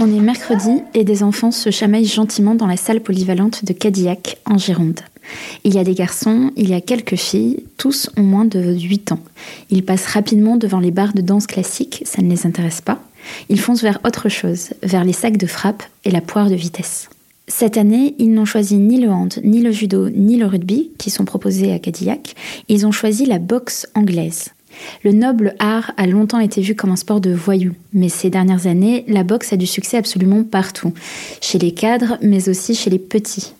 On est mercredi et des enfants se chamaillent gentiment dans la salle polyvalente de Cadillac, en Gironde. Il y a des garçons, il y a quelques filles, tous ont moins de 8 ans. Ils passent rapidement devant les bars de danse classique, ça ne les intéresse pas. Ils foncent vers autre chose, vers les sacs de frappe et la poire de vitesse. Cette année, ils n'ont choisi ni le hand, ni le judo, ni le rugby, qui sont proposés à Cadillac. Ils ont choisi la boxe anglaise. Le noble art a longtemps été vu comme un sport de voyous, mais ces dernières années, la boxe a du succès absolument partout, chez les cadres, mais aussi chez les petits.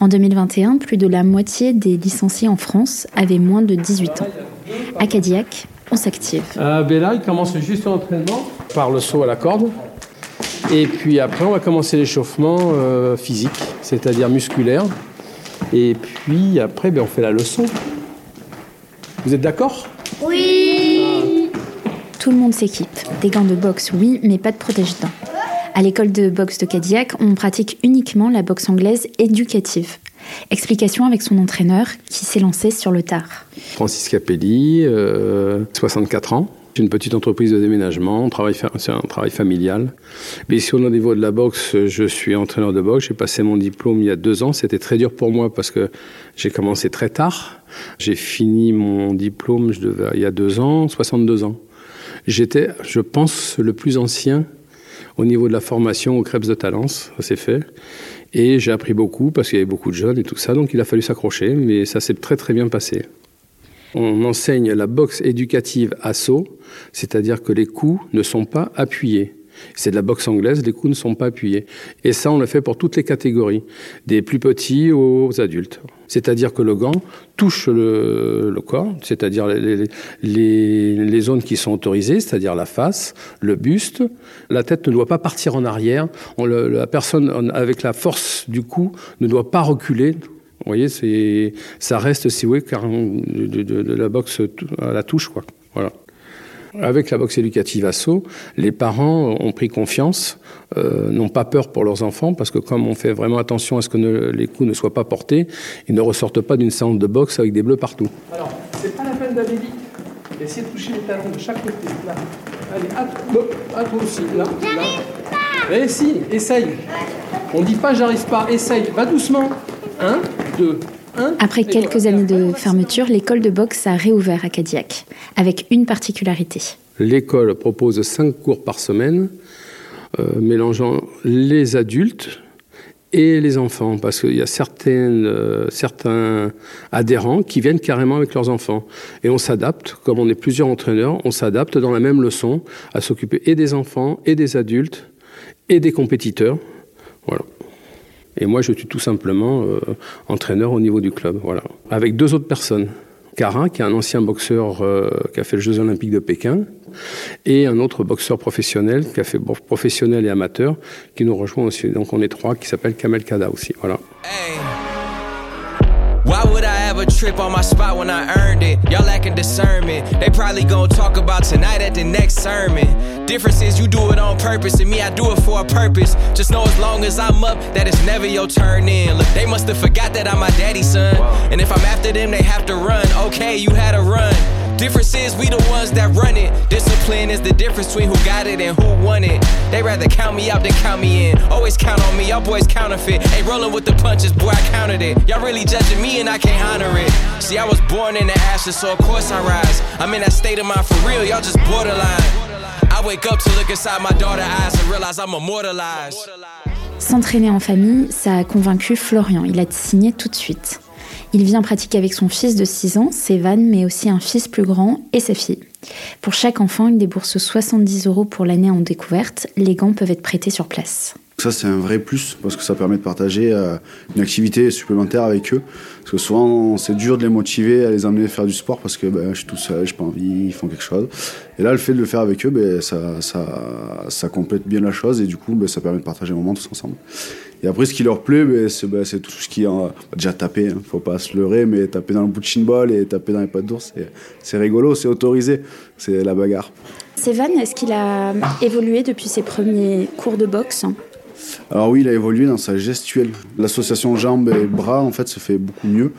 En 2021, plus de la moitié des licenciés en France avaient moins de 18 ans. À Cadillac, on s'active. Euh, Bella, il commence juste l'entraînement par le saut à la corde. Et puis après, on va commencer l'échauffement euh, physique, c'est-à-dire musculaire. Et puis après, ben, on fait la leçon. Vous êtes d'accord? Tout le monde s'équipe. Des gants de boxe, oui, mais pas de protège-dents. À l'école de boxe de Cadillac, on pratique uniquement la boxe anglaise éducative. Explication avec son entraîneur qui s'est lancé sur le tard. Francis Capelli, 64 euh, ans. Une petite entreprise de déménagement, c'est un travail familial. Mais ici, au niveau de la boxe, je suis entraîneur de boxe. J'ai passé mon diplôme il y a deux ans. C'était très dur pour moi parce que j'ai commencé très tard. J'ai fini mon diplôme je devais, il y a deux ans, 62 ans. J'étais, je pense, le plus ancien au niveau de la formation au Crêpes de Talence, ça s'est fait. Et j'ai appris beaucoup parce qu'il y avait beaucoup de jeunes et tout ça, donc il a fallu s'accrocher, mais ça s'est très très bien passé. On enseigne la boxe éducative à saut, c'est-à-dire que les coups ne sont pas appuyés. C'est de la boxe anglaise, les coups ne sont pas appuyés. Et ça, on le fait pour toutes les catégories, des plus petits aux adultes. C'est-à-dire que le gant touche le, corps, c'est-à-dire les, zones qui sont autorisées, c'est-à-dire la face, le buste. La tête ne doit pas partir en arrière. la personne, avec la force du coup, ne doit pas reculer. Vous voyez, ça reste, si vous voulez, de, de la boxe à la touche, quoi. Voilà. Avec la boxe éducative ASSO, les parents ont pris confiance, euh, n'ont pas peur pour leurs enfants, parce que comme on fait vraiment attention à ce que les coups ne soient pas portés, ils ne ressortent pas d'une séance de boxe avec des bleus partout. Alors, c'est pas la peine d'aller vite. Essayez de toucher les talons de chaque côté. Là. Allez, à, toi aussi. Là, là. Eh si, essaye. On dit pas j'arrive pas, essaye. Va doucement. Un, deux, après quelques années de fermeture, l'école de boxe a réouvert à Cadillac, avec une particularité. L'école propose cinq cours par semaine, euh, mélangeant les adultes et les enfants, parce qu'il y a certaines, euh, certains adhérents qui viennent carrément avec leurs enfants. Et on s'adapte, comme on est plusieurs entraîneurs, on s'adapte dans la même leçon à s'occuper et des enfants, et des adultes, et des compétiteurs. Voilà. Et moi, je suis tout simplement euh, entraîneur au niveau du club, voilà. Avec deux autres personnes. Cara, qui est un ancien boxeur euh, qui a fait les Jeux Olympiques de Pékin, et un autre boxeur professionnel, qui a fait professionnel et amateur, qui nous rejoint aussi. Donc on est trois, qui s'appelle Kamel Kada aussi, voilà. Ever trip on my spot when I earned it? Y'all lacking discernment. They probably gonna talk about tonight at the next sermon. Difference is you do it on purpose, and me, I do it for a purpose. Just know as long as I'm up, that it's never your turn in. Look, they must have forgot that I'm my daddy's son. And if I'm after them, they have to run. Okay, you had a run. Difference is we the ones that run it. Discipline is the difference between who got it and who won it. They rather count me out than count me in. Always count on me, y'all boys counterfeit. Ain't rolling with the punches, boy, I counted it. Y'all really judging me and I can't honor it. See, I was born in the ashes, so of course I rise. I'm in that state of mind for real, y'all just borderline. S'entraîner en famille, ça a convaincu Florian. Il a signé tout de suite. Il vient pratiquer avec son fils de 6 ans, Sévan, mais aussi un fils plus grand et sa fille. Pour chaque enfant, il débourse 70 euros pour l'année en découverte. Les gants peuvent être prêtés sur place. Ça, c'est un vrai plus parce que ça permet de partager euh, une activité supplémentaire avec eux. Parce que souvent, c'est dur de les motiver à les amener faire du sport parce que ben, je suis tout seul, j'ai pas envie, ils font quelque chose. Et là, le fait de le faire avec eux, ben, ça, complète bien la chose et du coup, ben, ça permet de partager un moment tous ensemble. Et après, ce qui leur plaît, c'est tout ce qui est déjà taper. Hein, faut pas se leurrer, mais taper dans le punching ball et taper dans les pattes d'ours, c'est rigolo, c'est autorisé, c'est la bagarre. Sévan, est-ce qu'il a évolué depuis ses premiers cours de boxe? Alors oui, il a évolué dans sa gestuelle. L'association jambes et bras, en fait, se fait beaucoup mieux.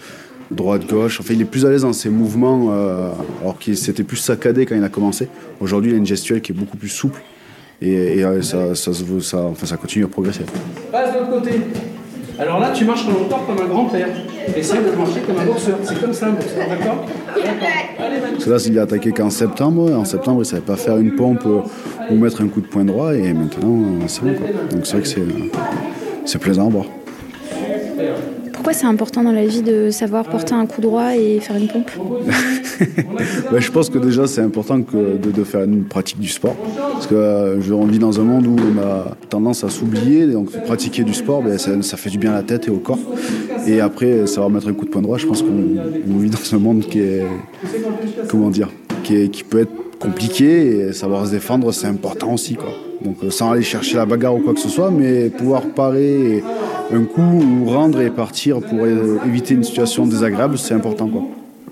Droite, gauche. Enfin, il est plus à l'aise dans ses mouvements, euh, alors qu'il s'était plus saccadé quand il a commencé. Aujourd'hui, il a une gestuelle qui est beaucoup plus souple. Et, euh, ça, ça, ça, enfin, ça continue à progresser. Passe de l'autre côté. Alors là, tu marches longtemps comme un grand-père. Essaye de marcher comme un boxeur. C'est comme ça un boxeur, d'accord? Parce que là, il a attaqué qu'en septembre. En septembre, il ne savait pas faire une pompe ou mettre un coup de poing droit. Et maintenant, c'est bon. Quoi. Donc c'est vrai que c'est plaisant à voir. Pourquoi c'est important dans la vie de savoir porter un coup droit et faire une pompe ben, Je pense que déjà c'est important que de, faire une pratique du sport. Parce que euh, on vit dans un monde où on a tendance à s'oublier. Donc pratiquer du sport, ben, ça, fait du bien à la tête et au corps. Et après, savoir mettre un coup de poing droit, je pense qu'on vit dans un monde qui est. Comment dire qui, qui peut être compliqué savoir se défendre, c'est important aussi. Quoi. Donc euh, sans aller chercher la bagarre ou quoi que ce soit, mais pouvoir parer un coup ou rendre et partir pour éviter une situation désagréable, c'est important. Quoi.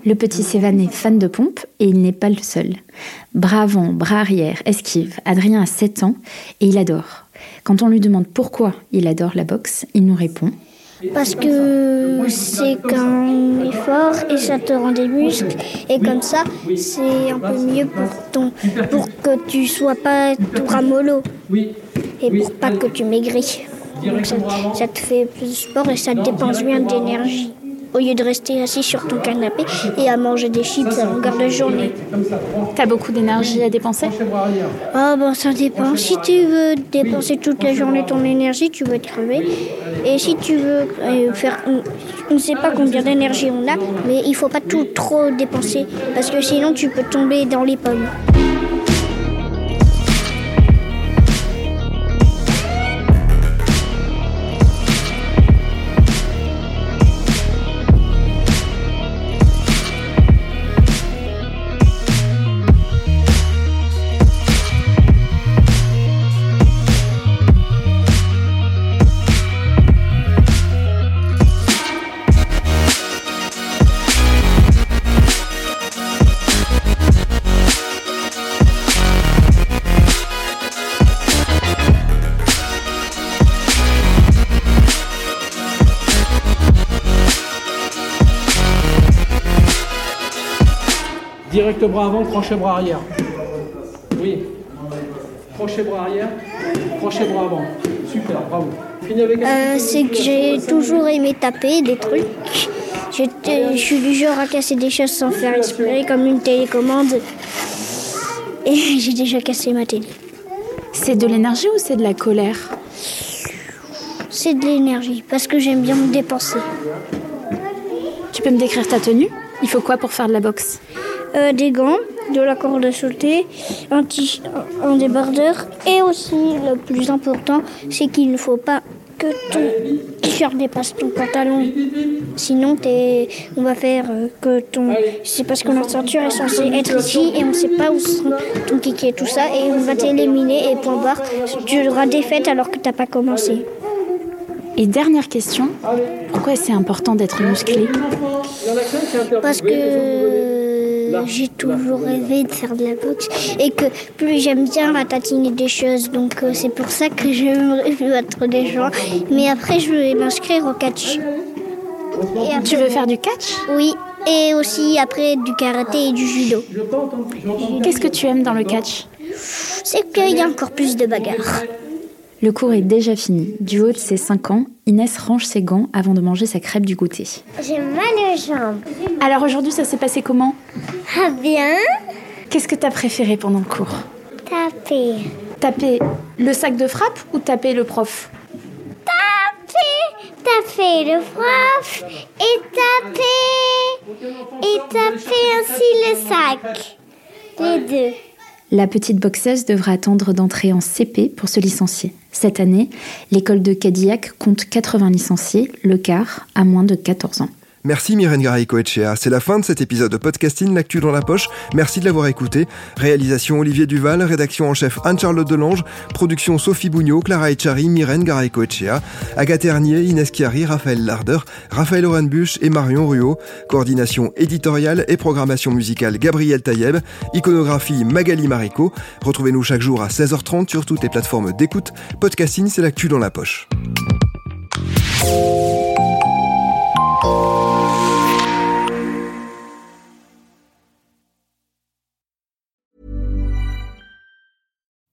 Le petit Sévan est fan de pompe et il n'est pas le seul. Bras avant, bras arrière, esquive. Adrien a 7 ans et il adore. Quand on lui demande pourquoi il adore la boxe, il nous répond parce que c'est qu'un effort et ça te rend des muscles et comme ça c'est un peu mieux pour ton pour que tu sois pas tout ramollo et pour pas que tu maigris. Donc ça, ça te fait plus de sport et ça te dépense bien d'énergie au lieu de rester assis sur ton canapé et à manger des chips à longueur de journée. T'as beaucoup d'énergie à dépenser? Ah ben ça dépend. Si tu veux dépenser toute la journée ton énergie, tu vas te crever. Et si tu veux euh, faire... On ne sait pas combien d'énergie on a, mais il faut pas tout trop dépenser parce que sinon tu peux tomber dans les pommes. Direct bras avant, crochet bras arrière. Oui. Crochet bras arrière, crochet bras avant. Super, bravo. Euh, c'est que j'ai toujours aimé taper des trucs. Je suis du genre à casser des choses sans faire exprès, comme une télécommande. Et j'ai déjà cassé ma télé. C'est de l'énergie ou c'est de la colère? C'est de l'énergie, parce que j'aime bien me dépenser. Tu peux me décrire ta tenue? Il faut quoi pour faire de la boxe? Euh, des gants, de la corde à sauter, un, un débardeur et aussi le plus important, c'est qu'il ne faut pas que ton t-shirt dépasse ton pantalon. Sinon, es, on va faire euh, que ton. C'est parce que notre ceinture est censée être ici et on ne sait pas où sont ton kiki et tout ça. Et on va t'éliminer et point barre. Tu auras défaite alors que tu n'as pas commencé. Et dernière question, pourquoi c'est important d'être musclé? Parce que j'ai toujours rêvé de faire de la boxe et que plus j'aime bien ratatiner des choses. Donc euh, c'est pour ça que j'aimerais battre des gens. Mais après, je vais m'inscrire au catch. tu veux faire du catch? Oui. Et aussi après du karaté et du judo. Qu'est-ce que tu aimes dans le catch? C'est qu'il y a encore plus de bagarres. Le cours est déjà fini. Du haut de ses 5 ans, Inès range ses gants avant de manger sa crêpe du goûter. J'ai mal aux jambes. Alors aujourd'hui, ça s'est passé comment Ah bien. Qu'est-ce que t'as préféré pendant le cours Taper Taper. Le sac de frappe ou taper le prof Taper, taper le prof et taper et taper ainsi le sac. Les deux. La petite boxeuse devra attendre d'entrer en CP pour se licencier. Cette année, l'école de Cadillac compte 80 licenciés, le quart à moins de 14 ans. Merci Myrène Garay-Coetchea. C'est la fin de cet épisode de podcasting L'actu dans la poche. Merci de l'avoir écouté. Réalisation Olivier Duval, rédaction en chef Anne-Charlotte Delange, production Sophie Bougnot, Clara Echari, Myrène Garay-Coetchea, Agathe Ternier, Inès Chiari, Raphaël Larder, Raphaël Orenbuch et Marion Ruot. Coordination éditoriale et programmation musicale Gabriel Taïeb. Iconographie Magali Marico. Retrouvez-nous chaque jour à 16h30 sur toutes les plateformes d'écoute. Podcasting, c'est l'actu dans la poche.